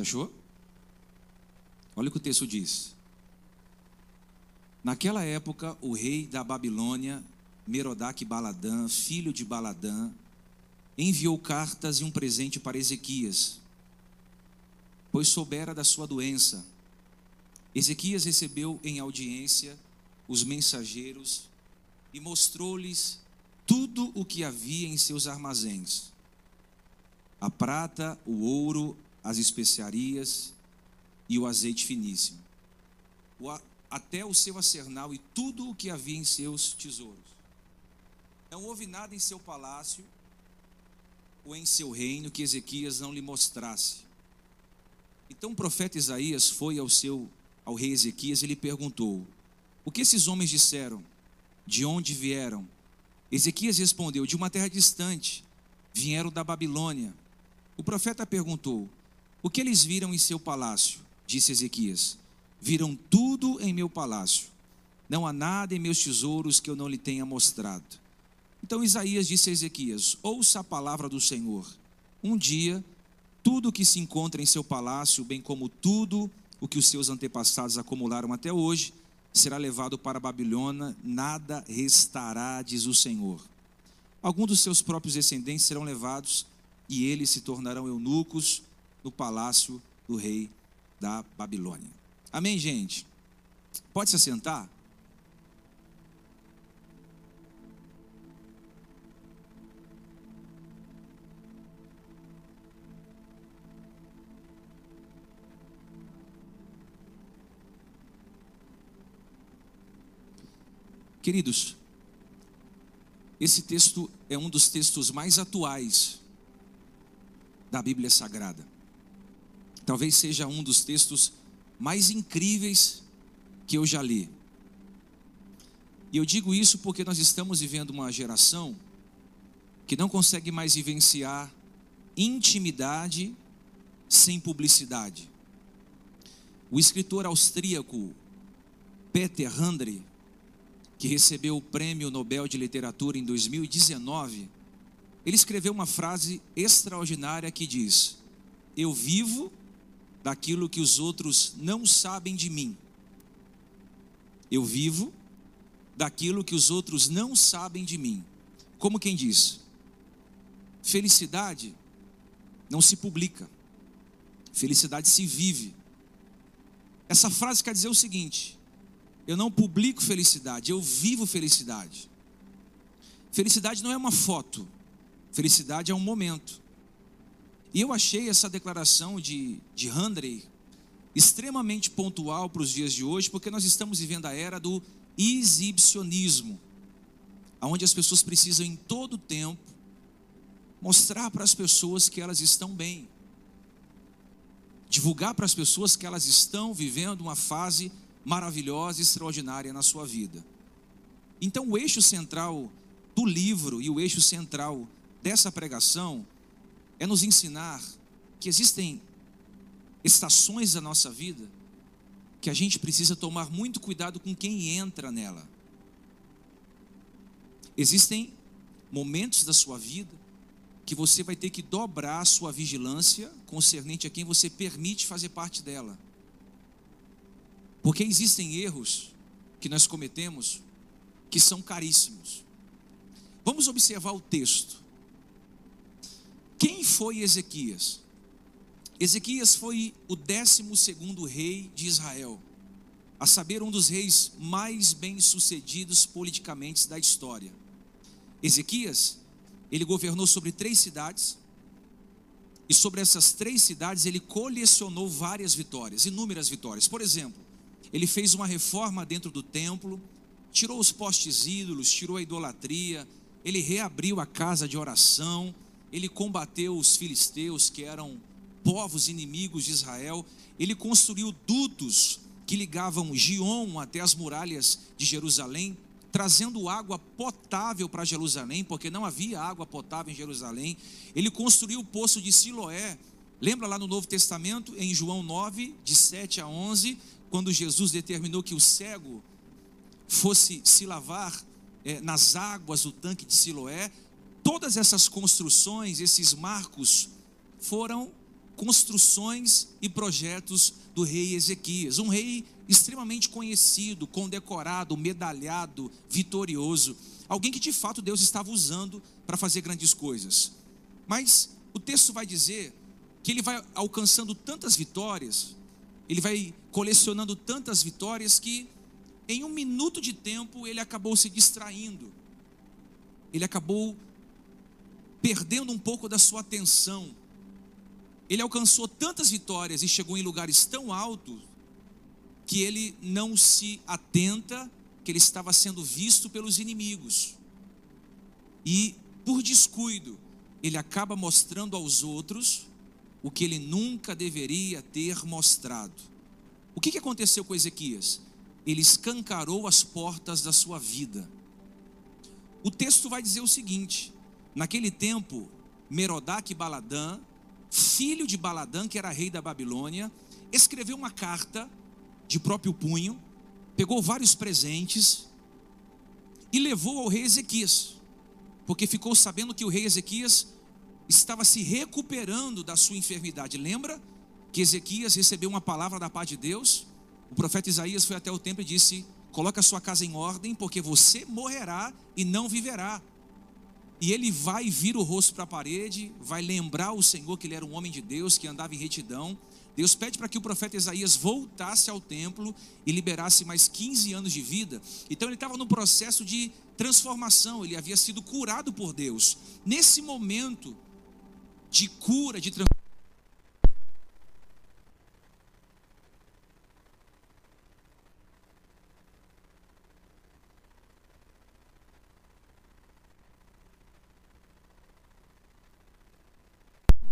Você achou? Olha o que o texto diz. Naquela época, o rei da Babilônia, Merodach Baladã, filho de Baladã, enviou cartas e um presente para Ezequias, pois soubera da sua doença. Ezequias recebeu em audiência os mensageiros e mostrou-lhes tudo o que havia em seus armazéns: a prata, o ouro, as especiarias e o azeite finíssimo. Até o seu acernal e tudo o que havia em seus tesouros. Não houve nada em seu palácio ou em seu reino que Ezequias não lhe mostrasse. Então o profeta Isaías foi ao seu ao rei Ezequias e lhe perguntou: O que esses homens disseram? De onde vieram? Ezequias respondeu: De uma terra distante. Vieram da Babilônia. O profeta perguntou: O que eles viram em seu palácio? Disse Ezequias: Viram tudo em meu palácio. Não há nada em meus tesouros que eu não lhe tenha mostrado. Então Isaías disse a Ezequias: Ouça a palavra do Senhor. Um dia, tudo o que se encontra em seu palácio, bem como tudo o que os seus antepassados acumularam até hoje, será levado para a Babilônia, nada restará, diz o Senhor. Alguns dos seus próprios descendentes serão levados e eles se tornarão eunucos no palácio do rei da Babilônia. Amém, gente? Pode se assentar? Queridos, esse texto é um dos textos mais atuais da Bíblia Sagrada. Talvez seja um dos textos mais incríveis que eu já li. E eu digo isso porque nós estamos vivendo uma geração que não consegue mais vivenciar intimidade sem publicidade. O escritor austríaco Peter Handry, que recebeu o Prêmio Nobel de Literatura em 2019, ele escreveu uma frase extraordinária que diz: Eu vivo daquilo que os outros não sabem de mim. Eu vivo daquilo que os outros não sabem de mim. Como quem diz: felicidade não se publica, felicidade se vive. Essa frase quer dizer o seguinte: eu não publico felicidade, eu vivo felicidade. Felicidade não é uma foto, felicidade é um momento. E eu achei essa declaração de, de Handley extremamente pontual para os dias de hoje, porque nós estamos vivendo a era do exibicionismo, onde as pessoas precisam em todo tempo mostrar para as pessoas que elas estão bem, divulgar para as pessoas que elas estão vivendo uma fase maravilhosa e extraordinária na sua vida. Então, o eixo central do livro e o eixo central dessa pregação é nos ensinar que existem estações da nossa vida que a gente precisa tomar muito cuidado com quem entra nela. Existem momentos da sua vida que você vai ter que dobrar a sua vigilância concernente a quem você permite fazer parte dela. Porque existem erros que nós cometemos que são caríssimos. Vamos observar o texto. Quem foi Ezequias? Ezequias foi o décimo segundo rei de Israel, a saber, um dos reis mais bem-sucedidos politicamente da história. Ezequias, ele governou sobre três cidades, e sobre essas três cidades ele colecionou várias vitórias, inúmeras vitórias. Por exemplo, ele fez uma reforma dentro do templo, tirou os postes ídolos, tirou a idolatria, ele reabriu a casa de oração, ele combateu os filisteus, que eram povos inimigos de Israel, ele construiu dutos que ligavam Gion até as muralhas de Jerusalém, trazendo água potável para Jerusalém, porque não havia água potável em Jerusalém. Ele construiu o poço de Siloé. Lembra lá no Novo Testamento, em João 9, de 7 a 11, quando Jesus determinou que o cego fosse se lavar é, nas águas do tanque de Siloé, todas essas construções, esses marcos, foram construções e projetos do rei Ezequias, um rei extremamente conhecido, condecorado, medalhado, vitorioso, alguém que de fato Deus estava usando para fazer grandes coisas. Mas o texto vai dizer que ele vai alcançando tantas vitórias, ele vai colecionando tantas vitórias que em um minuto de tempo ele acabou se distraindo, ele acabou perdendo um pouco da sua atenção. Ele alcançou tantas vitórias e chegou em lugares tão altos que ele não se atenta que ele estava sendo visto pelos inimigos. E por descuido, ele acaba mostrando aos outros o que ele nunca deveria ter mostrado. O que aconteceu com Ezequias? Ele escancarou as portas da sua vida. O texto vai dizer o seguinte: naquele tempo, Merodach Baladã, filho de Baladã, que era rei da Babilônia, escreveu uma carta de próprio punho, pegou vários presentes e levou ao rei Ezequias, porque ficou sabendo que o rei Ezequias estava se recuperando da sua enfermidade. Lembra que Ezequias recebeu uma palavra da parte de Deus? O profeta Isaías foi até o templo e disse: Coloca a sua casa em ordem, porque você morrerá e não viverá. E ele vai vir o rosto para a parede, vai lembrar o Senhor que ele era um homem de Deus, que andava em retidão. Deus pede para que o profeta Isaías voltasse ao templo e liberasse mais 15 anos de vida. Então ele estava no processo de transformação, ele havia sido curado por Deus. Nesse momento, de cura, de transformação.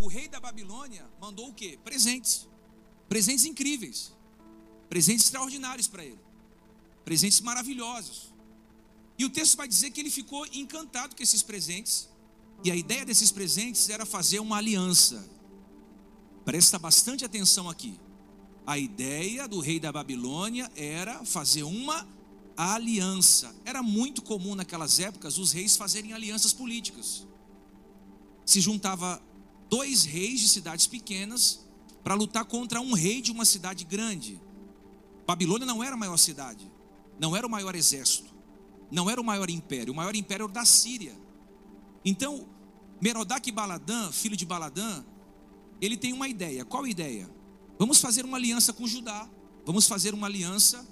O rei da Babilônia mandou o quê? Presentes. Presentes incríveis. Presentes extraordinários para ele. Presentes maravilhosos. E o texto vai dizer que ele ficou encantado com esses presentes e a ideia desses presentes era fazer uma aliança. Presta bastante atenção aqui. A ideia do rei da Babilônia era fazer uma aliança. Era muito comum naquelas épocas os reis fazerem alianças políticas. Se juntava dois reis de cidades pequenas para lutar contra um rei de uma cidade grande. Babilônia não era a maior cidade, não era o maior exército, não era o maior império. O maior império era o da Síria. Então, Merodach Baladã, filho de Baladã, ele tem uma ideia. Qual ideia? Vamos fazer uma aliança com Judá. Vamos fazer uma aliança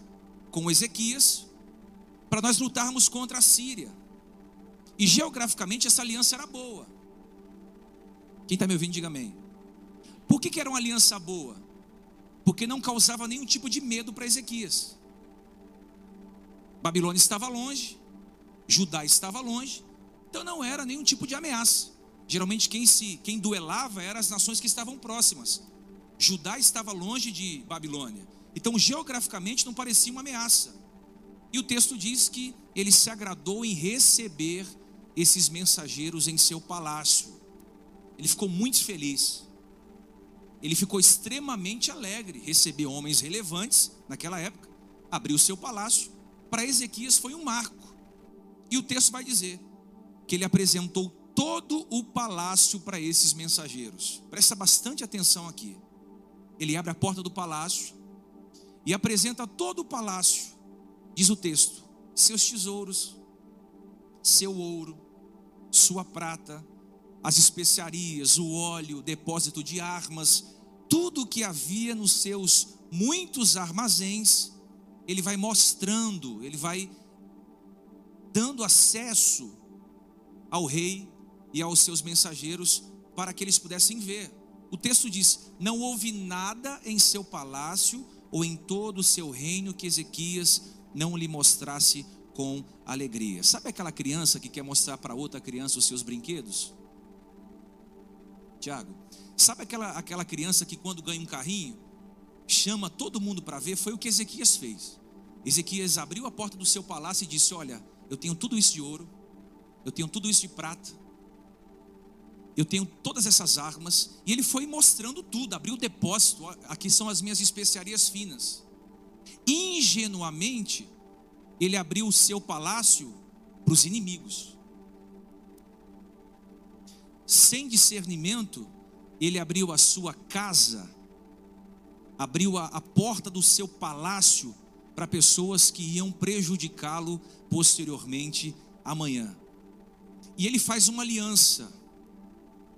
com Ezequias para nós lutarmos contra a Síria. E geograficamente essa aliança era boa. Quem está me ouvindo, diga amém. Por que, que era uma aliança boa? Porque não causava nenhum tipo de medo para Ezequias. Babilônia estava longe, Judá estava longe, então não era nenhum tipo de ameaça. Geralmente quem se quem duelava eram as nações que estavam próximas. Judá estava longe de Babilônia. Então geograficamente não parecia uma ameaça. E o texto diz que ele se agradou em receber esses mensageiros em seu palácio. Ele ficou muito feliz. Ele ficou extremamente alegre receber homens relevantes naquela época. Abriu seu palácio. Para Ezequias foi um marco. E o texto vai dizer: que ele apresentou todo o palácio para esses mensageiros. Presta bastante atenção aqui. Ele abre a porta do palácio e apresenta todo o palácio, diz o texto: seus tesouros, seu ouro, sua prata, as especiarias, o óleo, o depósito de armas, tudo o que havia nos seus muitos armazéns, ele vai mostrando, ele vai dando acesso ao rei e aos seus mensageiros para que eles pudessem ver. O texto diz: Não houve nada em seu palácio ou em todo o seu reino que Ezequias não lhe mostrasse com alegria. Sabe aquela criança que quer mostrar para outra criança os seus brinquedos? Tiago, sabe aquela, aquela criança que quando ganha um carrinho, chama todo mundo para ver? Foi o que Ezequias fez. Ezequias abriu a porta do seu palácio e disse: Olha, eu tenho tudo isso de ouro, eu tenho tudo isso de prata, eu tenho todas essas armas, e ele foi mostrando tudo, abriu o depósito, aqui são as minhas especiarias finas. Ingenuamente, ele abriu o seu palácio para os inimigos. Sem discernimento, ele abriu a sua casa, abriu a, a porta do seu palácio para pessoas que iam prejudicá-lo posteriormente amanhã. E ele faz uma aliança.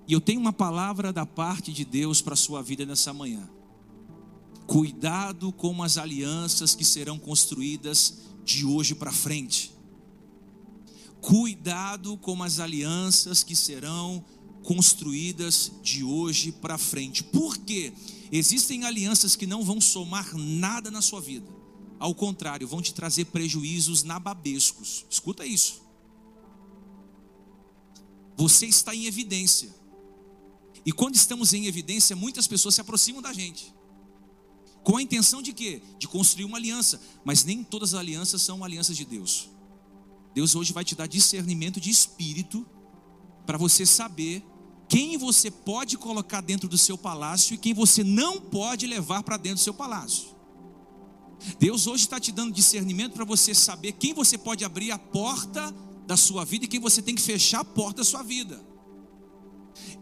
E eu tenho uma palavra da parte de Deus para a sua vida nessa manhã. Cuidado com as alianças que serão construídas de hoje para frente. Cuidado com as alianças que serão construídas de hoje para frente. Por quê? Existem alianças que não vão somar nada na sua vida. Ao contrário, vão te trazer prejuízos nababescos. Escuta isso. Você está em evidência. E quando estamos em evidência, muitas pessoas se aproximam da gente. Com a intenção de quê? De construir uma aliança. Mas nem todas as alianças são alianças de Deus. Deus hoje vai te dar discernimento de espírito para você saber quem você pode colocar dentro do seu palácio e quem você não pode levar para dentro do seu palácio. Deus hoje está te dando discernimento para você saber quem você pode abrir a porta da sua vida e quem você tem que fechar a porta da sua vida.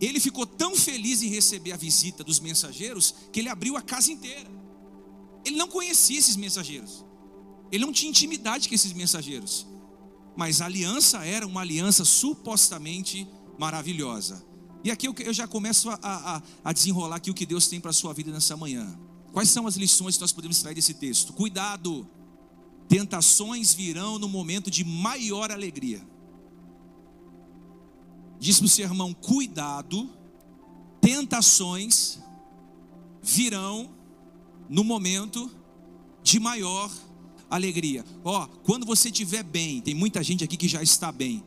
Ele ficou tão feliz em receber a visita dos mensageiros que ele abriu a casa inteira. Ele não conhecia esses mensageiros. Ele não tinha intimidade com esses mensageiros. Mas a aliança era uma aliança supostamente maravilhosa. E aqui eu já começo a, a, a desenrolar aqui o que Deus tem para a sua vida nessa manhã. Quais são as lições que nós podemos extrair desse texto? Cuidado Tentações virão no momento de maior alegria. Diz para o seu irmão: cuidado, tentações virão no momento de maior alegria. Ó, oh, quando você estiver bem, tem muita gente aqui que já está bem.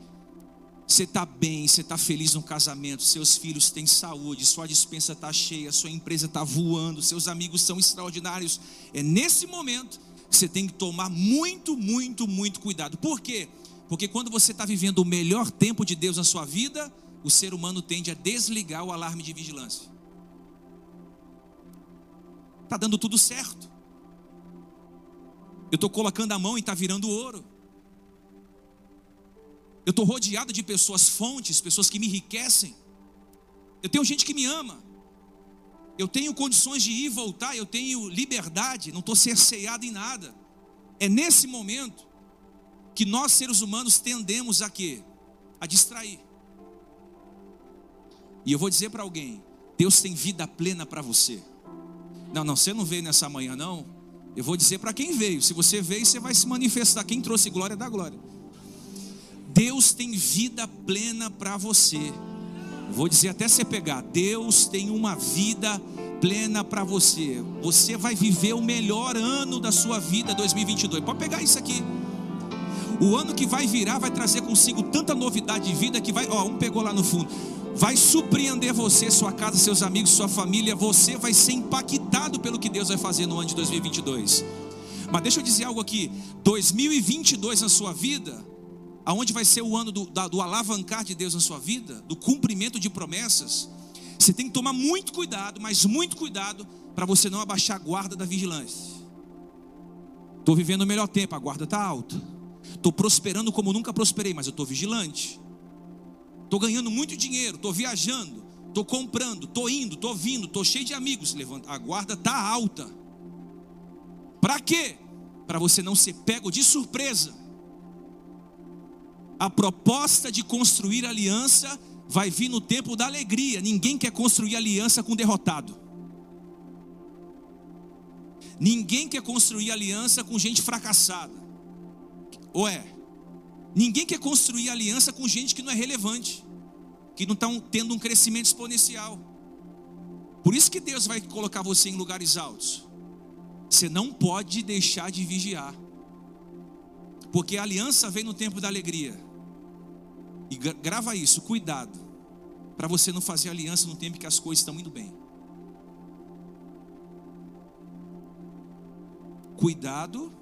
Você está bem, você está feliz no casamento, seus filhos têm saúde, sua dispensa está cheia, sua empresa está voando, seus amigos são extraordinários. É nesse momento você tem que tomar muito, muito, muito cuidado. Por quê? Porque quando você está vivendo o melhor tempo de Deus na sua vida, o ser humano tende a desligar o alarme de vigilância. Está dando tudo certo. Eu estou colocando a mão e está virando ouro. Eu estou rodeado de pessoas fontes, pessoas que me enriquecem. Eu tenho gente que me ama eu tenho condições de ir e voltar, eu tenho liberdade, não estou cerceado em nada. É nesse momento que nós seres humanos tendemos a quê? A distrair. E eu vou dizer para alguém: Deus tem vida plena para você. Não, não, você não veio nessa manhã, não. Eu vou dizer para quem veio. Se você veio, você vai se manifestar. Quem trouxe glória da glória. Deus tem vida plena para você. Vou dizer até você pegar. Deus tem uma vida plena para você. Você vai viver o melhor ano da sua vida 2022. Pode pegar isso aqui. O ano que vai virar vai trazer consigo tanta novidade de vida que vai, ó, um pegou lá no fundo. Vai surpreender você, sua casa, seus amigos, sua família. Você vai ser impactado pelo que Deus vai fazer no ano de 2022. Mas deixa eu dizer algo aqui: 2022 na sua vida aonde vai ser o ano do, da, do alavancar de Deus na sua vida, do cumprimento de promessas, você tem que tomar muito cuidado, mas muito cuidado, para você não abaixar a guarda da vigilância. Estou vivendo o melhor tempo, a guarda está alta. Estou prosperando como nunca prosperei, mas eu estou vigilante. Estou ganhando muito dinheiro, estou viajando, estou comprando, estou indo, estou vindo, estou cheio de amigos. Levanta, a guarda está alta. Para quê? Para você não ser pego de surpresa a proposta de construir aliança vai vir no tempo da alegria. Ninguém quer construir aliança com derrotado. Ninguém quer construir aliança com gente fracassada. Ou é? Ninguém quer construir aliança com gente que não é relevante, que não está tendo um crescimento exponencial. Por isso que Deus vai colocar você em lugares altos. Você não pode deixar de vigiar. Porque a aliança vem no tempo da alegria. E grava isso, cuidado, para você não fazer aliança no tempo que as coisas estão indo bem. Cuidado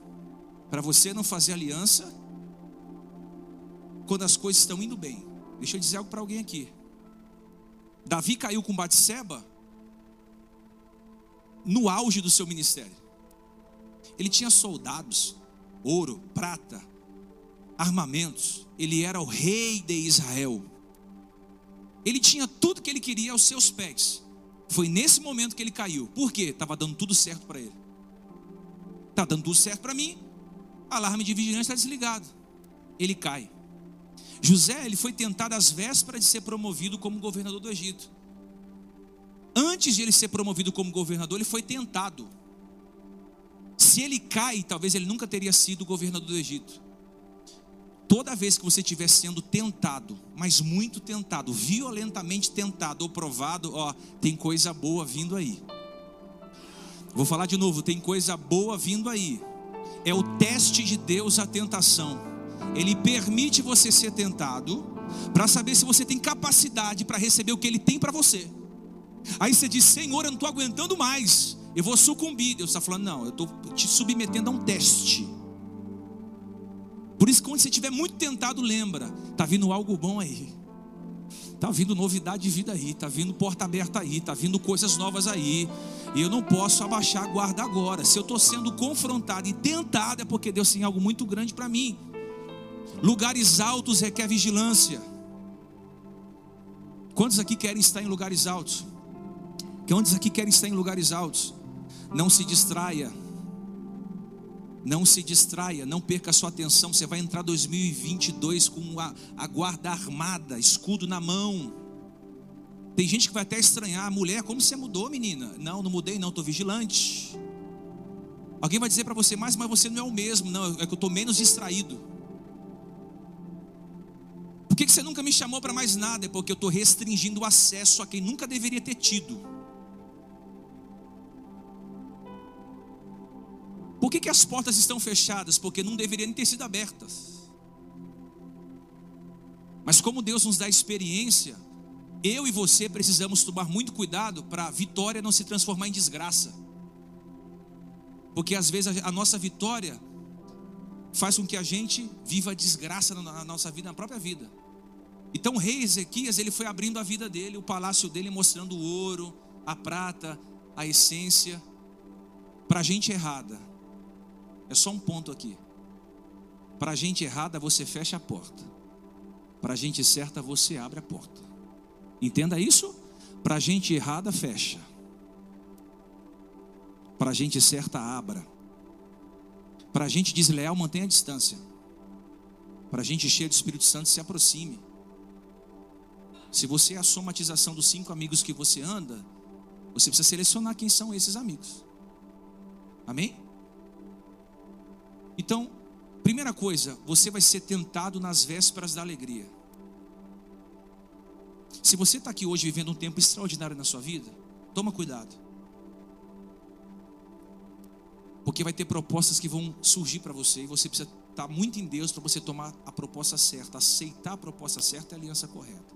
para você não fazer aliança quando as coisas estão indo bem. Deixa eu dizer algo para alguém aqui. Davi caiu com Batseba no auge do seu ministério. Ele tinha soldados, ouro, prata, armamentos. Ele era o rei de Israel. Ele tinha tudo que ele queria aos seus pés. Foi nesse momento que ele caiu. Por quê? Estava dando tudo certo para ele. Está dando tudo certo para mim. Alarme de vigilância está desligado. Ele cai. José ele foi tentado às vésperas de ser promovido como governador do Egito. Antes de ele ser promovido como governador, ele foi tentado. Se ele cai, talvez ele nunca teria sido governador do Egito. Toda vez que você estiver sendo tentado, mas muito tentado, violentamente tentado ou provado, ó, tem coisa boa vindo aí. Vou falar de novo, tem coisa boa vindo aí. É o teste de Deus a tentação. Ele permite você ser tentado para saber se você tem capacidade para receber o que ele tem para você. Aí você diz: Senhor, eu não estou aguentando mais, eu vou sucumbir. Deus está falando: Não, eu estou te submetendo a um teste. Por isso, quando você estiver muito tentado, lembra: está vindo algo bom aí. Está vindo novidade de vida aí, está vindo porta aberta aí, está vindo coisas novas aí. E eu não posso abaixar a guarda agora. Se eu estou sendo confrontado e tentado, é porque Deus tem algo muito grande para mim. Lugares altos requer vigilância. Quantos aqui querem estar em lugares altos? Quantos aqui querem estar em lugares altos? Não se distraia. Não se distraia, não perca a sua atenção. Você vai entrar 2022 com a, a guarda armada, escudo na mão. Tem gente que vai até estranhar, mulher, como você mudou, menina? Não, não mudei, não, estou vigilante. Alguém vai dizer para você, mas, mas você não é o mesmo, não, é que eu estou menos distraído. Por que, que você nunca me chamou para mais nada? É porque eu estou restringindo o acesso a quem nunca deveria ter tido. Por que, que as portas estão fechadas? Porque não deveriam ter sido abertas. Mas como Deus nos dá experiência, eu e você precisamos tomar muito cuidado para a vitória não se transformar em desgraça. Porque às vezes a nossa vitória faz com que a gente viva desgraça na nossa vida, na própria vida. Então o rei Ezequias, ele foi abrindo a vida dele, o palácio dele, mostrando o ouro, a prata, a essência, para gente errada. É só um ponto aqui. Para gente errada, você fecha a porta. Para gente certa, você abre a porta. Entenda isso? Para gente errada, fecha. Para gente certa, abra. Para gente desleal, mantenha a distância. Para gente cheia do Espírito Santo, se aproxime. Se você é a somatização dos cinco amigos que você anda, você precisa selecionar quem são esses amigos. Amém? Então, primeira coisa, você vai ser tentado nas vésperas da alegria. Se você está aqui hoje vivendo um tempo extraordinário na sua vida, toma cuidado. Porque vai ter propostas que vão surgir para você e você precisa estar tá muito em Deus para você tomar a proposta certa, aceitar a proposta certa e a aliança correta.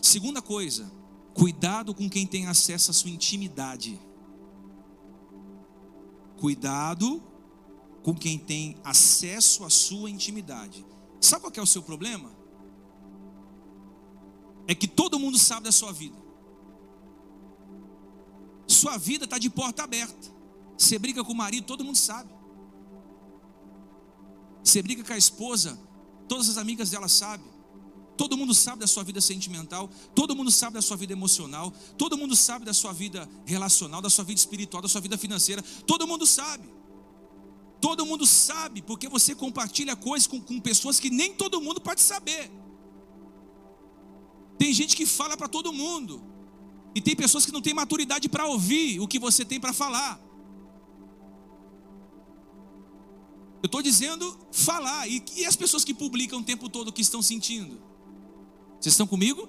Segunda coisa, cuidado com quem tem acesso à sua intimidade. Cuidado com quem tem acesso à sua intimidade. Sabe qual é o seu problema? É que todo mundo sabe da sua vida. Sua vida está de porta aberta. Você briga com o marido, todo mundo sabe. Você briga com a esposa, todas as amigas dela sabem. Todo mundo sabe da sua vida sentimental, todo mundo sabe da sua vida emocional, todo mundo sabe da sua vida relacional, da sua vida espiritual, da sua vida financeira, todo mundo sabe. Todo mundo sabe, porque você compartilha coisas com, com pessoas que nem todo mundo pode saber. Tem gente que fala para todo mundo, e tem pessoas que não têm maturidade para ouvir o que você tem para falar. Eu estou dizendo falar, e, e as pessoas que publicam o tempo todo o que estão sentindo? Vocês estão comigo?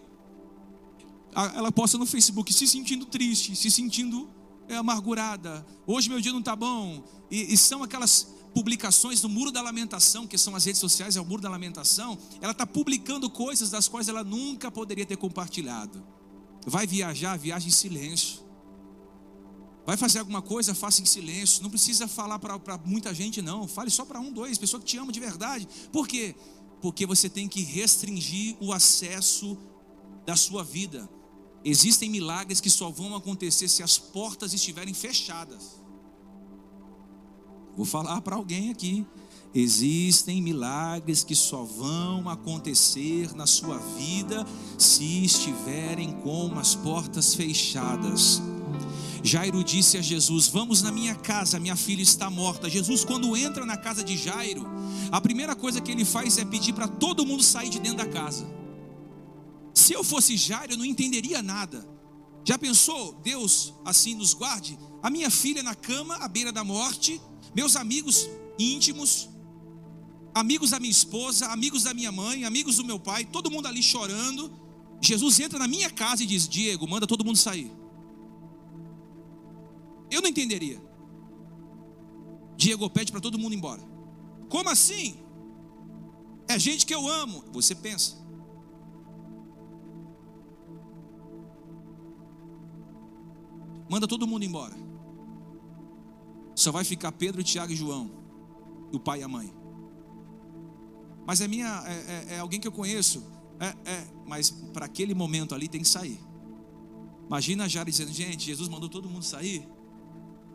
Ela posta no Facebook se sentindo triste, se sentindo é amargurada, hoje meu dia não está bom, e, e, são aquelas publicações no Muro da Lamentação, que são as redes sociais, é o Muro da Lamentação, ela está publicando coisas das quais ela nunca poderia ter compartilhado. Vai viajar, viaja em silêncio. Vai fazer alguma coisa, faça em silêncio. Não precisa falar para muita gente, não. Fale só para um, dois, pessoa que te ama de verdade. Por quê? Porque você tem que restringir o acesso da sua vida Existem milagres que só vão acontecer se as portas estiverem fechadas. Vou falar para alguém aqui. Existem milagres que só vão acontecer na sua vida se estiverem com as portas fechadas. Jairo disse a Jesus: Vamos na minha casa, minha filha está morta. Jesus, quando entra na casa de Jairo, a primeira coisa que ele faz é pedir para todo mundo sair de dentro da casa. Se eu fosse Jairo, eu não entenderia nada. Já pensou, Deus assim nos guarde? A minha filha na cama, à beira da morte, meus amigos íntimos, amigos da minha esposa, amigos da minha mãe, amigos do meu pai, todo mundo ali chorando. Jesus entra na minha casa e diz: Diego, manda todo mundo sair. Eu não entenderia. Diego pede para todo mundo ir embora. Como assim? É gente que eu amo. Você pensa. Manda todo mundo embora. Só vai ficar Pedro, Tiago e João. O pai e a mãe. Mas é minha, é, é, é alguém que eu conheço. É, é, mas para aquele momento ali tem que sair. Imagina a dizendo, gente, Jesus mandou todo mundo sair.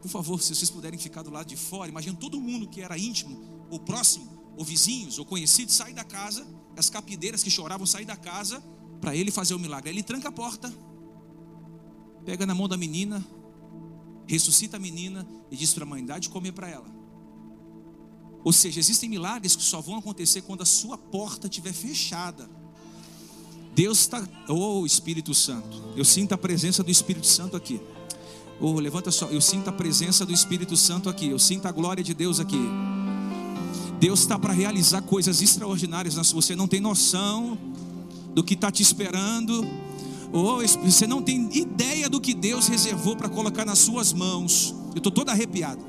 Por favor, se vocês puderem ficar do lado de fora, imagina todo mundo que era íntimo, ou próximo, ou vizinhos, ou conhecidos, sair da casa, as capideiras que choravam sair da casa, para ele fazer o milagre. Ele tranca a porta, pega na mão da menina, ressuscita a menina e diz para a mãe: dá de comer para ela. Ou seja, existem milagres que só vão acontecer quando a sua porta estiver fechada. Deus está, oh Espírito Santo, eu sinto a presença do Espírito Santo aqui. Oh, levanta só, eu sinto a presença do Espírito Santo aqui, eu sinto a glória de Deus aqui. Deus está para realizar coisas extraordinárias, você não tem noção do que está te esperando. Oh, você não tem ideia do que Deus reservou para colocar nas suas mãos. Eu estou todo arrepiado.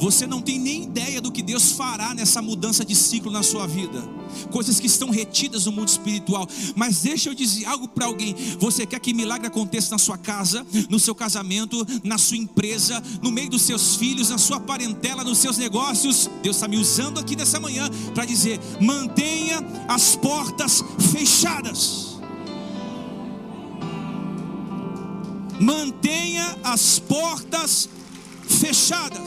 Você não tem nem ideia do que Deus fará nessa mudança de ciclo na sua vida. Coisas que estão retidas no mundo espiritual. Mas deixa eu dizer algo para alguém. Você quer que milagre aconteça na sua casa, no seu casamento, na sua empresa, no meio dos seus filhos, na sua parentela, nos seus negócios? Deus está me usando aqui nessa manhã para dizer: mantenha as portas fechadas. Mantenha as portas fechadas.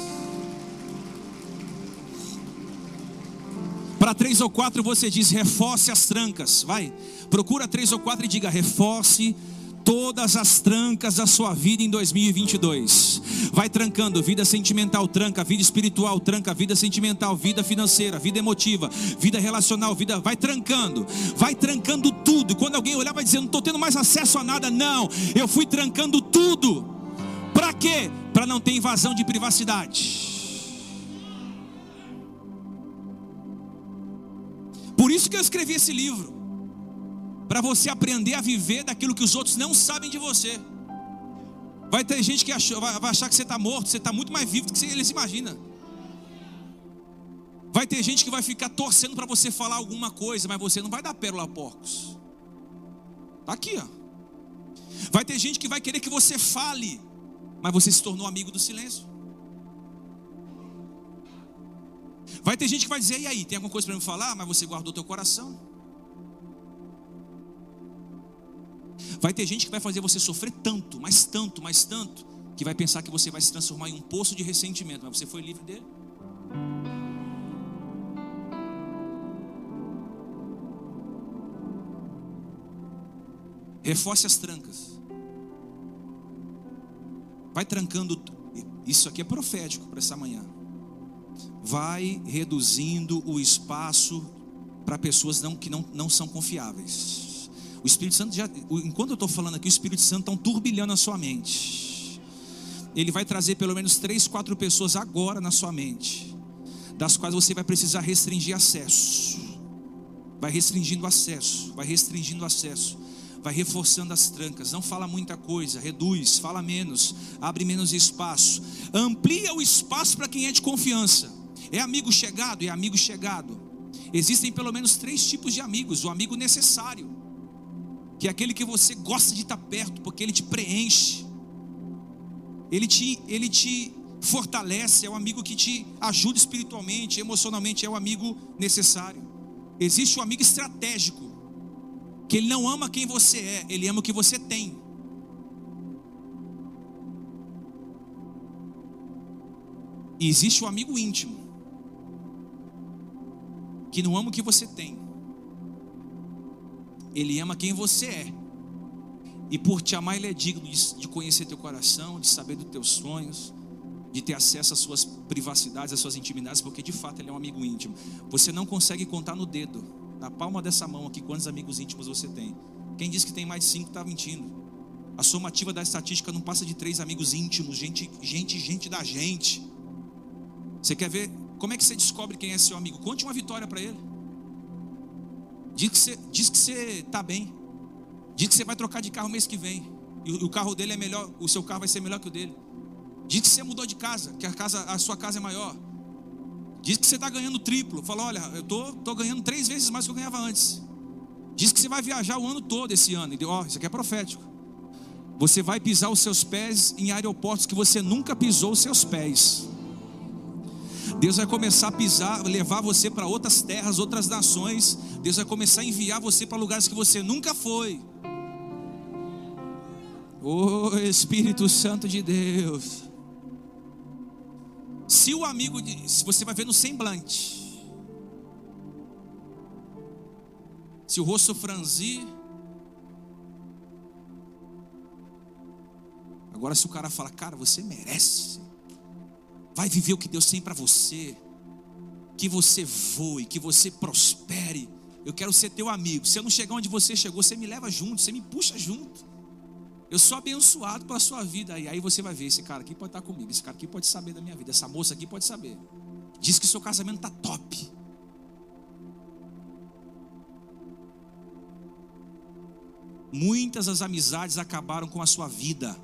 Para três ou quatro você diz reforce as trancas. Vai, procura três ou quatro e diga reforce todas as trancas da sua vida em 2022. Vai trancando, vida sentimental tranca, vida espiritual tranca, vida sentimental, vida financeira, vida emotiva, vida relacional, vida vai trancando. Vai trancando tudo. Quando alguém olhar vai dizer, não estou tendo mais acesso a nada, não. Eu fui trancando tudo. Para quê? Para não ter invasão de privacidade. Por isso que eu escrevi esse livro. Para você aprender a viver daquilo que os outros não sabem de você. Vai ter gente que achou, vai achar que você está morto, você está muito mais vivo do que eles imaginam. Vai ter gente que vai ficar torcendo para você falar alguma coisa, mas você não vai dar pérola a porcos. Está aqui, ó. Vai ter gente que vai querer que você fale, mas você se tornou amigo do silêncio. Vai ter gente que vai dizer: e aí, tem alguma coisa para me falar? Mas você guardou teu coração. Vai ter gente que vai fazer você sofrer tanto, mas tanto, mas tanto, que vai pensar que você vai se transformar em um poço de ressentimento, mas você foi livre dele. Reforce as trancas. Vai trancando. Isso aqui é profético para essa manhã vai reduzindo o espaço para pessoas não, que não, não são confiáveis. O Espírito Santo já, enquanto eu estou falando aqui, o Espírito Santo está um turbilhão na sua mente. Ele vai trazer pelo menos três, quatro pessoas agora na sua mente, das quais você vai precisar restringir acesso. Vai restringindo acesso, vai restringindo acesso vai reforçando as trancas, não fala muita coisa, reduz, fala menos, abre menos espaço, amplia o espaço para quem é de confiança. É amigo chegado, é amigo chegado. Existem pelo menos três tipos de amigos: o amigo necessário, que é aquele que você gosta de estar perto, porque ele te preenche, ele te, ele te fortalece, é o amigo que te ajuda espiritualmente, emocionalmente, é o amigo necessário. Existe o amigo estratégico, que ele não ama quem você é, ele ama o que você tem. E existe o amigo íntimo, que não ama o que você tem, ele ama quem você é. E por te amar, Ele é digno de, conhecer teu coração, de saber dos teus sonhos, de ter acesso às suas privacidades, às suas intimidades, porque de fato Ele é um amigo íntimo. Você não consegue contar no dedo, na palma dessa mão aqui, quantos amigos íntimos você tem. Quem diz que tem mais cinco está mentindo. A somativa da estatística não passa de três amigos íntimos, gente, gente, gente da gente. Você quer ver como é que você descobre quem é seu amigo? Conte uma vitória para ele. Diz que você, diz que você está bem. Diz que você vai trocar de carro mês que vem. E o, carro dele é melhor, o seu carro vai ser melhor que o dele. Diz que você mudou de casa, que a, casa, a sua casa é maior. Diz que você está ganhando triplo. Fala, olha, eu tô, tô ganhando três vezes mais do que eu ganhava antes. Diz que você vai viajar o ano todo esse ano. Ó, oh, isso aqui é profético. Você vai pisar os seus pés em aeroportos que você nunca pisou os seus pés. Deus vai começar a pisar, levar você para outras terras, outras nações. Deus vai começar a enviar você para lugares que você nunca foi. O oh, Espírito Santo de Deus. Se o amigo, se você vai ver no semblante, se o rosto franzir, agora se o cara fala, cara, você merece, vai viver o que Deus tem para você, que você voe, que você prospere. Eu quero ser teu amigo. Se eu não chegar onde você chegou, você me leva junto, você me puxa junto. Eu sou abençoado pela sua vida. E aí você vai ver: esse cara aqui pode estar comigo, esse cara aqui pode saber da minha vida, essa moça aqui pode saber. Diz que seu casamento está top. Muitas das amizades acabaram com a sua vida.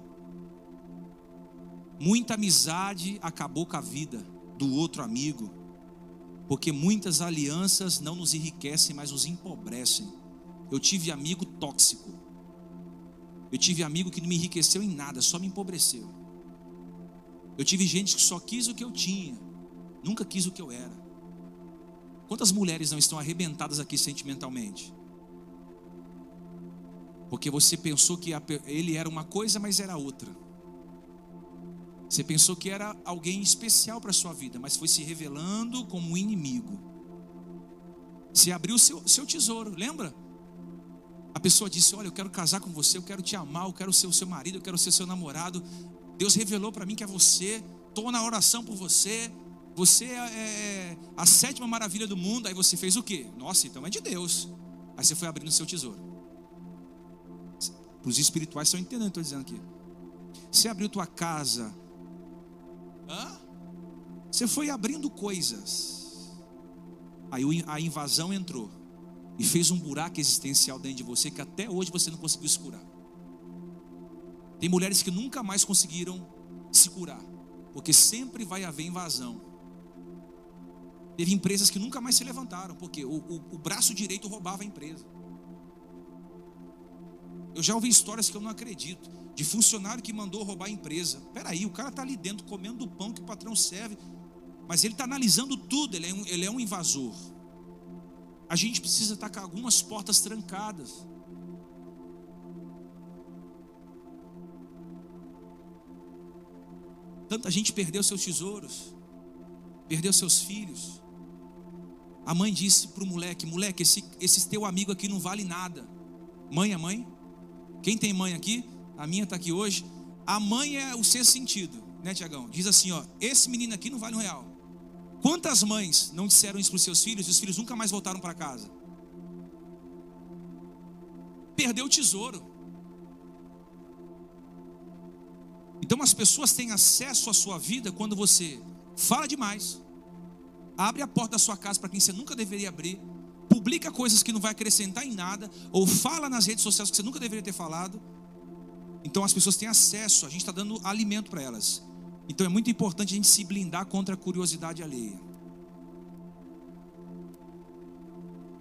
Muita amizade acabou com a vida do outro amigo, porque muitas alianças não nos enriquecem, mas nos empobrecem. Eu tive amigo tóxico. Eu tive amigo que não me enriqueceu em nada, só me empobreceu. Eu tive gente que só quis o que eu tinha, nunca quis o que eu era. Quantas mulheres não estão arrebentadas aqui sentimentalmente? Porque você pensou que ele era uma coisa, mas era outra. Você pensou que era alguém especial para a sua vida, mas foi se revelando como um inimigo. Você abriu seu, seu tesouro, lembra? A pessoa disse: Olha, eu quero casar com você, eu quero te amar, eu quero ser o seu marido, eu quero ser seu namorado. Deus revelou para mim que é você, estou na oração por você. Você é, é a sétima maravilha do mundo. Aí você fez o quê? Nossa, então é de Deus. Aí você foi abrindo seu tesouro. Para os espirituais estão entendendo estou dizendo aqui. Você abriu tua casa, Hã? Você foi abrindo coisas. Aí a invasão entrou e fez um buraco existencial dentro de você que até hoje você não conseguiu se curar. Tem mulheres que nunca mais conseguiram se curar, porque sempre vai haver invasão. Teve empresas que nunca mais se levantaram, porque o, o, o braço direito roubava a empresa. Eu já ouvi histórias que eu não acredito de funcionário que mandou roubar a empresa. Peraí, o cara está ali dentro comendo do pão que o patrão serve, mas ele está analisando tudo, ele é, um, ele é um invasor. A gente precisa estar com algumas portas trancadas. Tanta gente perdeu seus tesouros, perdeu seus filhos. A mãe disse para o moleque: Moleque, esse, esse teu amigo aqui não vale nada. Mãe é mãe? Quem tem mãe aqui? a minha está aqui hoje. A mãe é o sexto sentido, né, Tiagão? Diz assim: ó, esse menino aqui não vale um real. Quantas mães não disseram isso para os seus filhos e os filhos nunca mais voltaram para casa? Perdeu o tesouro. Então as pessoas têm acesso à sua vida quando você fala demais, abre a porta da sua casa para quem você nunca deveria abrir, publica coisas que não vai acrescentar em nada, ou fala nas redes sociais que você nunca deveria ter falado, então as pessoas têm acesso, a gente está dando alimento para elas. Então é muito importante a gente se blindar contra a curiosidade alheia.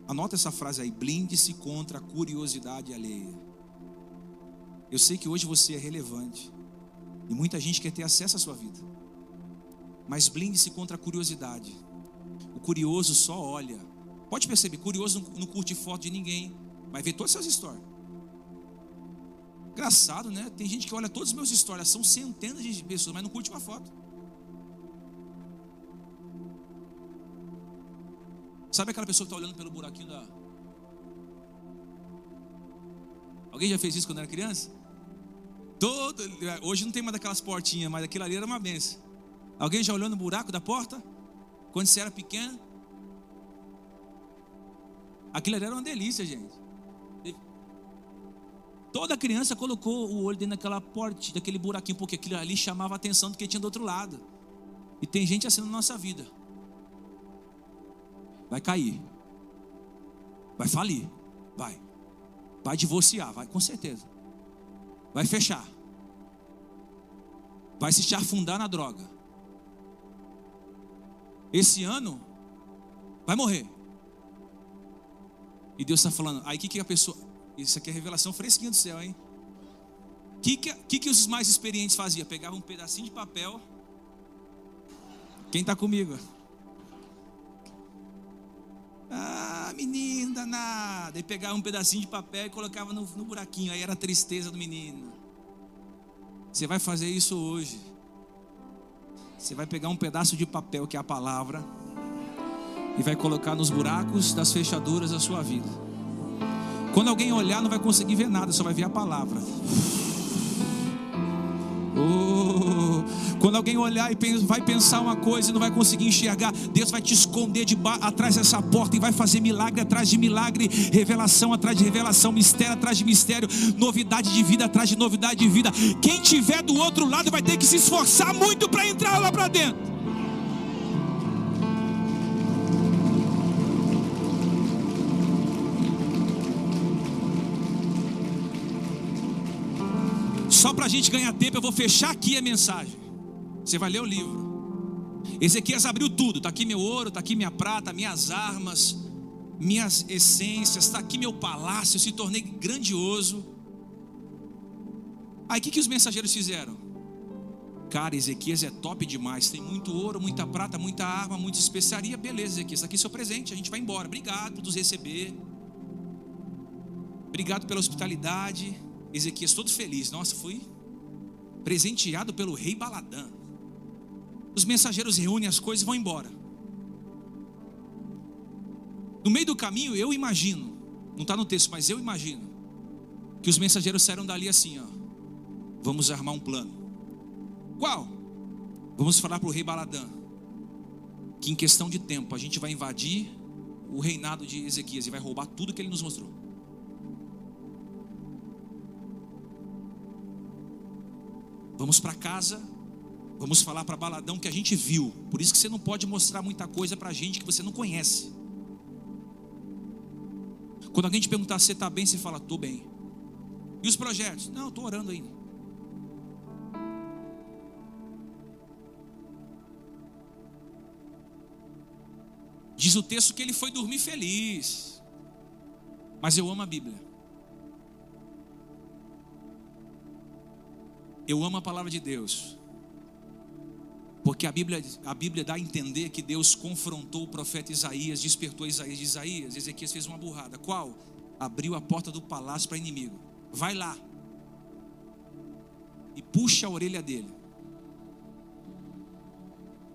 Anota essa frase aí: blinde-se contra a curiosidade alheia. Eu sei que hoje você é relevante e muita gente quer ter acesso à sua vida, mas blinde-se contra a curiosidade. O curioso só olha. Pode perceber, curioso não curte foto de ninguém, vai ver todas essas histórias. Engraçado, né? Tem gente que olha todos os meus stories, são centenas de pessoas, mas não curte uma foto. Sabe aquela pessoa que está olhando pelo buraquinho da. Alguém já fez isso quando era criança? Todo, hoje não tem mais daquelas portinhas, mas aquilo ali era uma benção. Alguém já olhou no buraco da porta? Quando você era pequeno? Aquilo era uma delícia, gente. Toda criança colocou o olho dentro daquela porta, daquele buraquinho, porque aquilo ali chamava a atenção do que tinha do outro lado. E tem gente assim na nossa vida. Vai cair. Vai falir. Vai. Vai divorciar, vai, com certeza. Vai fechar. Vai se afundar na droga. Esse ano vai morrer. E Deus está falando, aí o que, que a pessoa. Isso aqui é revelação fresquinha do céu, hein? O que, que, que, os mais experientes faziam? Pegavam um pedacinho de papel. Quem está comigo? Ah, menino danado. E pegava um pedacinho de papel e colocava no, no buraquinho. Aí era a tristeza do menino. Você vai fazer isso hoje. Você vai pegar um pedaço de papel, que é a palavra, e vai colocar nos buracos das fechaduras da sua vida. Quando alguém olhar, não vai conseguir ver nada, só vai ver a palavra. Oh, quando alguém olhar e vai pensar uma coisa e não vai conseguir enxergar, Deus vai te esconder de atrás dessa porta e vai fazer milagre atrás de milagre, revelação atrás de revelação, mistério atrás de mistério, novidade de vida atrás de novidade de vida. Quem tiver do outro lado vai ter que se esforçar muito para entrar lá para dentro. A gente ganhar tempo, eu vou fechar aqui a mensagem. Você vai ler o livro. Ezequias abriu tudo. Está aqui meu ouro, está aqui minha prata, minhas armas, minhas essências, está aqui meu palácio. Eu se tornei grandioso. Aí o que, que os mensageiros fizeram? Cara, Ezequias é top demais. Tem muito ouro, muita prata, muita arma, muita especiaria. Beleza, Ezequias, aqui é seu presente. A gente vai embora. Obrigado por nos receber. Obrigado pela hospitalidade. Ezequias todo feliz. Nossa, fui presenteado pelo rei Baladã. Os mensageiros reúnem as coisas e vão embora. No meio do caminho, eu imagino, não está no texto, mas eu imagino, que os mensageiros saíram dali assim: ó, vamos armar um plano. Qual? Vamos falar para o rei Baladã que em questão de tempo a gente vai invadir o reinado de Ezequias e vai roubar tudo que ele nos mostrou. Vamos para casa, vamos falar para Baladão que a gente viu. Por isso que você não pode mostrar muita coisa para a gente que você não conhece. Quando alguém te perguntar se você está bem, você fala, estou bem. E os projetos? Não, estou orando ainda. Diz o texto que ele foi dormir feliz. Mas eu amo a Bíblia. Eu amo a palavra de Deus. Porque a Bíblia, a Bíblia dá a entender que Deus confrontou o profeta Isaías, despertou Isaías de Isaías. Ezequias fez uma burrada. Qual? Abriu a porta do palácio para inimigo. Vai lá. E puxa a orelha dele.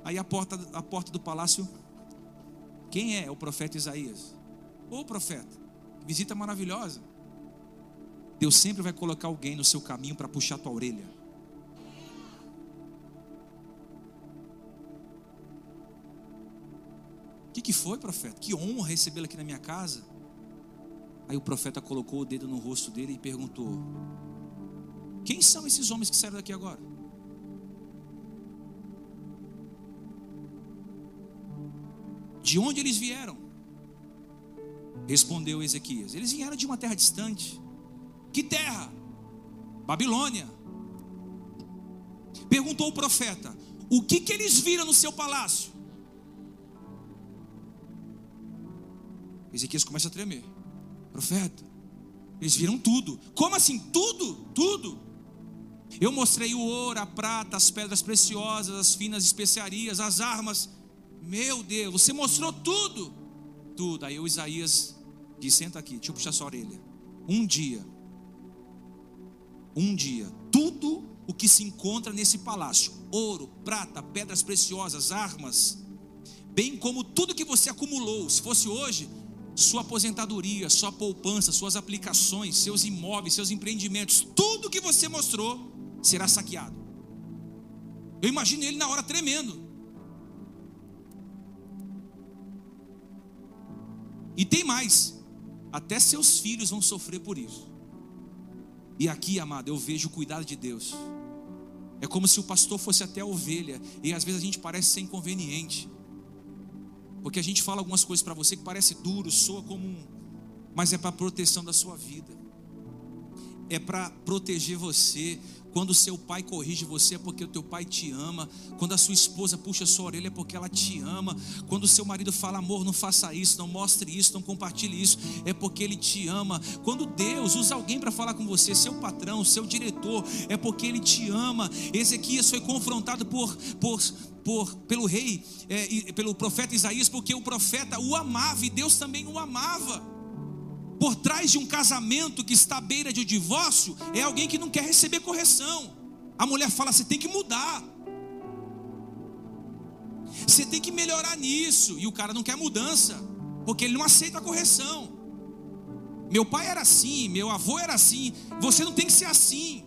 Aí a porta, a porta do palácio. Quem é? O profeta Isaías. Ô profeta, visita maravilhosa. Deus sempre vai colocar alguém no seu caminho para puxar a tua orelha. Que, que foi, profeta? Que honra recebê-lo aqui na minha casa. Aí o profeta colocou o dedo no rosto dele e perguntou: Quem são esses homens que saíram daqui agora? De onde eles vieram? Respondeu Ezequias: Eles vieram de uma terra distante. Que terra? Babilônia. Perguntou o profeta: O que, que eles viram no seu palácio? Ezequias começa a tremer. Profeta, eles viram tudo. Como assim? Tudo? Tudo. Eu mostrei o ouro, a prata, as pedras preciosas, as finas especiarias, as armas. Meu Deus, você mostrou tudo. Tudo. Aí o Isaías diz: senta aqui, deixa eu puxar sua orelha. Um dia, um dia, tudo o que se encontra nesse palácio: ouro, prata, pedras preciosas, armas, bem como tudo que você acumulou, se fosse hoje, sua aposentadoria, sua poupança, suas aplicações, seus imóveis, seus empreendimentos, tudo que você mostrou será saqueado. Eu imagino ele na hora tremendo. E tem mais, até seus filhos vão sofrer por isso. E aqui, amado, eu vejo o cuidado de Deus. É como se o pastor fosse até a ovelha, e às vezes a gente parece ser inconveniente. Porque a gente fala algumas coisas para você que parece duro, soa como um, mas é para proteção da sua vida. É para proteger você. Quando seu pai corrige você é porque o teu pai te ama. Quando a sua esposa puxa a sua orelha é porque ela te ama. Quando o seu marido fala, amor, não faça isso, não mostre isso, não compartilhe isso, é porque ele te ama. Quando Deus usa alguém para falar com você, seu patrão, seu diretor, é porque ele te ama. Ezequias foi confrontado por, por, por pelo rei, é, pelo profeta Isaías, porque o profeta o amava e Deus também o amava por trás de um casamento que está à beira de um divórcio é alguém que não quer receber correção. A mulher fala: você tem que mudar, você tem que melhorar nisso, e o cara não quer mudança, porque ele não aceita a correção. Meu pai era assim, meu avô era assim, você não tem que ser assim.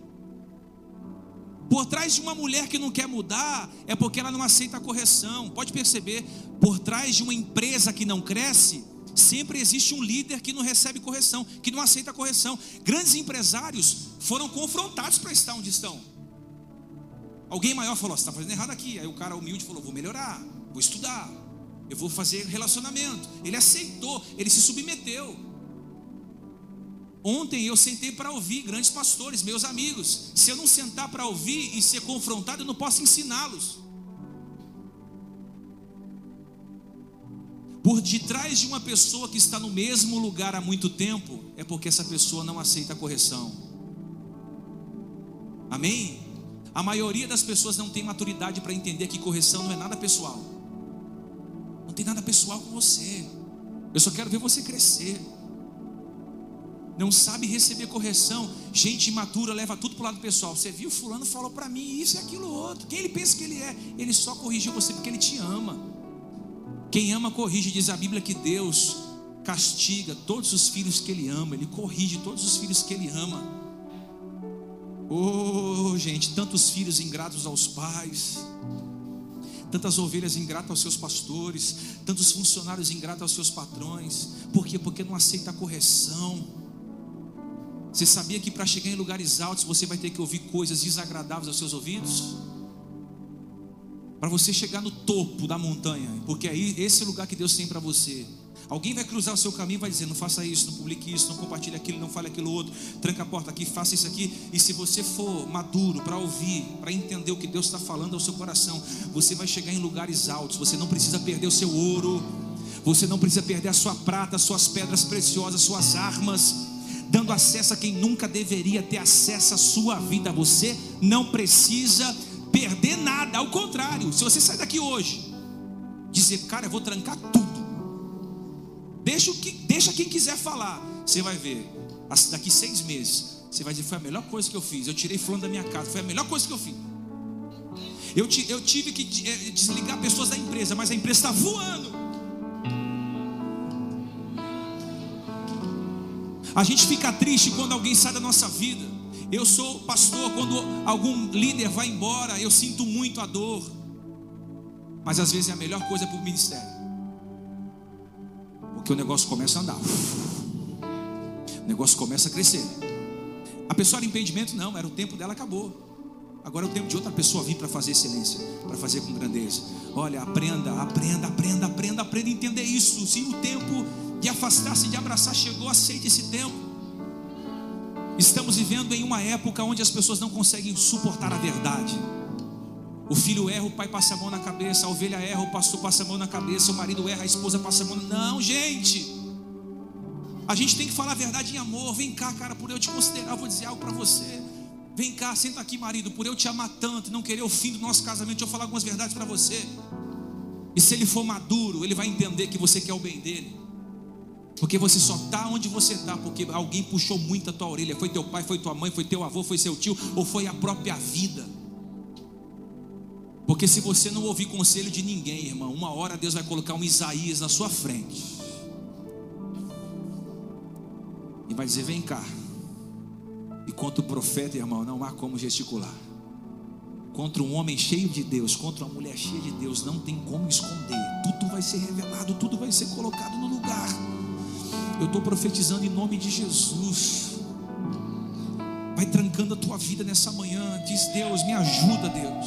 Por trás de uma mulher que não quer mudar, é porque ela não aceita a correção. Pode perceber, por trás de uma empresa que não cresce, sempre existe um líder que não recebe correção, que não aceita correção. Grandes empresários foram confrontados para estar onde estão. Alguém maior falou: Você está fazendo errado aqui. Aí o cara humilde falou: Vou melhorar, vou estudar, eu vou fazer relacionamento. Ele aceitou, ele se submeteu. Ontem eu sentei para ouvir grandes pastores, meus amigos. Se eu não sentar para ouvir e ser confrontado, eu não posso ensiná-los. Por detrás de uma pessoa que está no mesmo lugar há muito tempo, é porque essa pessoa não aceita a correção. Amém? A maioria das pessoas não tem maturidade para entender que correção não é nada pessoal. Não tem nada pessoal com você. Eu só quero ver você crescer. Não sabe receber correção. Gente imatura leva tudo para o lado pessoal. Você viu, fulano falou para mim isso e aquilo outro. Quem ele pensa que ele é? Ele só corrigiu você porque ele te ama. Quem ama, corrige. Diz a Bíblia que Deus castiga todos os filhos que Ele ama, Ele corrige todos os filhos que Ele ama. Oh, gente, tantos filhos ingratos aos pais, tantas ovelhas ingratas aos seus pastores, tantos funcionários ingratos aos seus patrões. Por quê? Porque não aceita a correção. Você sabia que para chegar em lugares altos você vai ter que ouvir coisas desagradáveis aos seus ouvidos? para você chegar no topo da montanha, porque aí esse é o lugar que Deus tem para você. Alguém vai cruzar o seu caminho e vai dizer: não faça isso, não publique isso, não compartilhe aquilo, não fale aquilo outro, tranca a porta aqui, faça isso aqui. E se você for maduro para ouvir, para entender o que Deus está falando ao seu coração, você vai chegar em lugares altos. Você não precisa perder o seu ouro, você não precisa perder a sua prata, suas pedras preciosas, suas armas, dando acesso a quem nunca deveria ter acesso à sua vida. Você não precisa perder nada, ao contrário, se você sair daqui hoje, dizer, cara, eu vou trancar tudo, deixa, o que, deixa quem quiser falar, você vai ver, daqui seis meses, você vai dizer, foi a melhor coisa que eu fiz, eu tirei fulano da minha casa, foi a melhor coisa que eu fiz. Eu, eu tive que eh, desligar pessoas da empresa, mas a empresa está voando. A gente fica triste quando alguém sai da nossa vida. Eu sou pastor, quando algum líder vai embora, eu sinto muito a dor. Mas às vezes é a melhor coisa para o ministério. Porque o negócio começa a andar. O negócio começa a crescer. A pessoa era impedimento, não, era o tempo dela, acabou. Agora é o tempo de outra pessoa vir para fazer excelência, para fazer com grandeza. Olha, aprenda, aprenda, aprenda, aprenda, aprenda a entender isso. Se o tempo de afastar-se, de abraçar chegou, aceite esse tempo. Estamos vivendo em uma época onde as pessoas não conseguem suportar a verdade. O filho erra, o pai passa a mão na cabeça, a ovelha erra, o pastor passa a mão na cabeça, o marido erra, a esposa passa a mão. Não, gente. A gente tem que falar a verdade em amor. Vem cá, cara, por eu te considerar, eu vou dizer algo para você. Vem cá, senta aqui, marido, por eu te amar tanto, não querer o fim do nosso casamento, eu vou falar algumas verdades para você. E se ele for maduro, ele vai entender que você quer o bem dele. Porque você só está onde você está, porque alguém puxou muito a tua orelha. Foi teu pai, foi tua mãe, foi teu avô, foi seu tio, ou foi a própria vida. Porque se você não ouvir conselho de ninguém, irmão, uma hora Deus vai colocar um Isaías na sua frente. vai dizer: Vem cá. E contra o profeta, irmão, não há como gesticular. Contra um homem cheio de Deus, contra uma mulher cheia de Deus, não tem como esconder. Tudo vai ser revelado, tudo vai ser colocado no lugar. Eu estou profetizando em nome de Jesus. Vai trancando a tua vida nessa manhã. Diz Deus, me ajuda, Deus.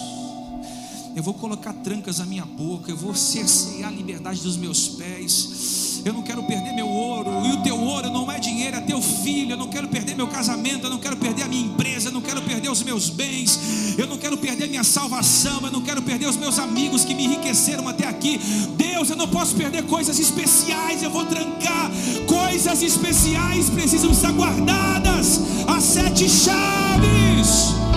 Eu vou colocar trancas na minha boca. Eu vou cercear a liberdade dos meus pés eu não quero perder meu ouro, e o teu ouro não é dinheiro, é teu filho, eu não quero perder meu casamento, eu não quero perder a minha empresa, eu não quero perder os meus bens, eu não quero perder minha salvação, eu não quero perder os meus amigos que me enriqueceram até aqui. Deus, eu não posso perder coisas especiais, eu vou trancar. Coisas especiais precisam estar guardadas, as sete chaves.